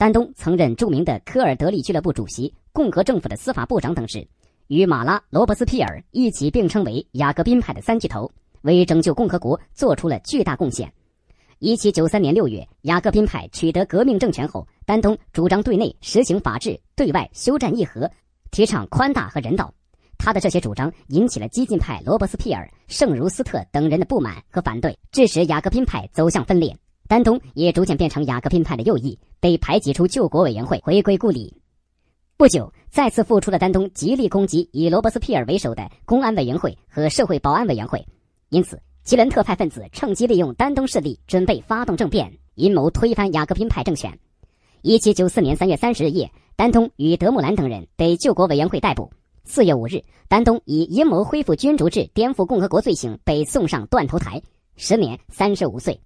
丹东曾任著名的科尔德利俱乐部主席、共和政府的司法部长等职，与马拉、罗伯斯皮尔一起并称为雅各宾派的三巨头，为拯救共和国做出了巨大贡献。一七九三年六月，雅各宾派取得革命政权后，丹东主张对内实行法治，对外修战议和，提倡宽大和人道。他的这些主张引起了激进派罗伯斯庇尔、圣茹斯特等人的不满和反对，致使雅各宾派走向分裂。丹东也逐渐变成雅各宾派的右翼，被排挤出救国委员会，回归故里。不久，再次复出的丹东极力攻击以罗伯斯庇尔为首的公安委员会和社会保安委员会，因此吉伦特派分子趁机利用丹东势力，准备发动政变，阴谋推翻雅各宾派政权。一七九四年三月三十日夜，丹东与德穆兰等人被救国委员会逮捕。四月五日，丹东以阴谋恢复君主制、颠覆共和国罪行被送上断头台，时年三十五岁。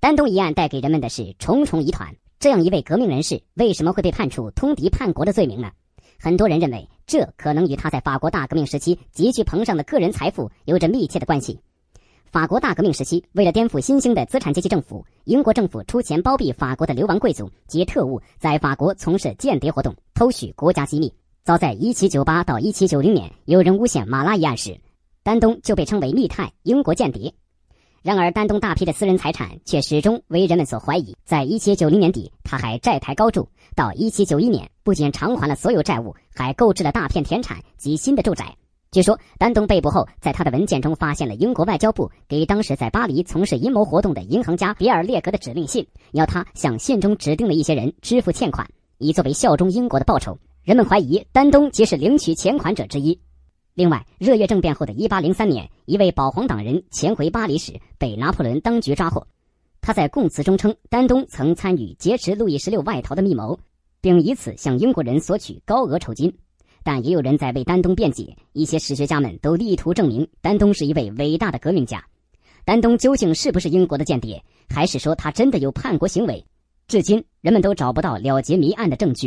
丹东一案带给人们的是重重疑团。这样一位革命人士为什么会被判处通敌叛国的罪名呢？很多人认为，这可能与他在法国大革命时期急剧膨胀的个人财富有着密切的关系。法国大革命时期，为了颠覆新兴的资产阶级政府，英国政府出钱包庇法国的流亡贵族及特务，在法国从事间谍活动，偷取国家机密。早在1798到1790年，有人诬陷马拉一案时，丹东就被称为密探、英国间谍。然而，丹东大批的私人财产却始终为人们所怀疑。在1790年底，他还债台高筑；到1791年，不仅偿还了所有债务，还购置了大片田产及新的住宅。据说，丹东被捕后，在他的文件中发现了英国外交部给当时在巴黎从事阴谋活动的银行家比尔列格的指令信，要他向信中指定的一些人支付欠款，以作为效忠英国的报酬。人们怀疑丹东即是领取钱款者之一。另外，热月政变后的一八零三年，一位保皇党人潜回巴黎时被拿破仑当局抓获。他在供词中称，丹东曾参与劫持路易十六外逃的密谋，并以此向英国人索取高额酬金。但也有人在为丹东辩解，一些史学家们都力图证明丹东是一位伟大的革命家。丹东究竟是不是英国的间谍，还是说他真的有叛国行为？至今，人们都找不到了结谜案的证据。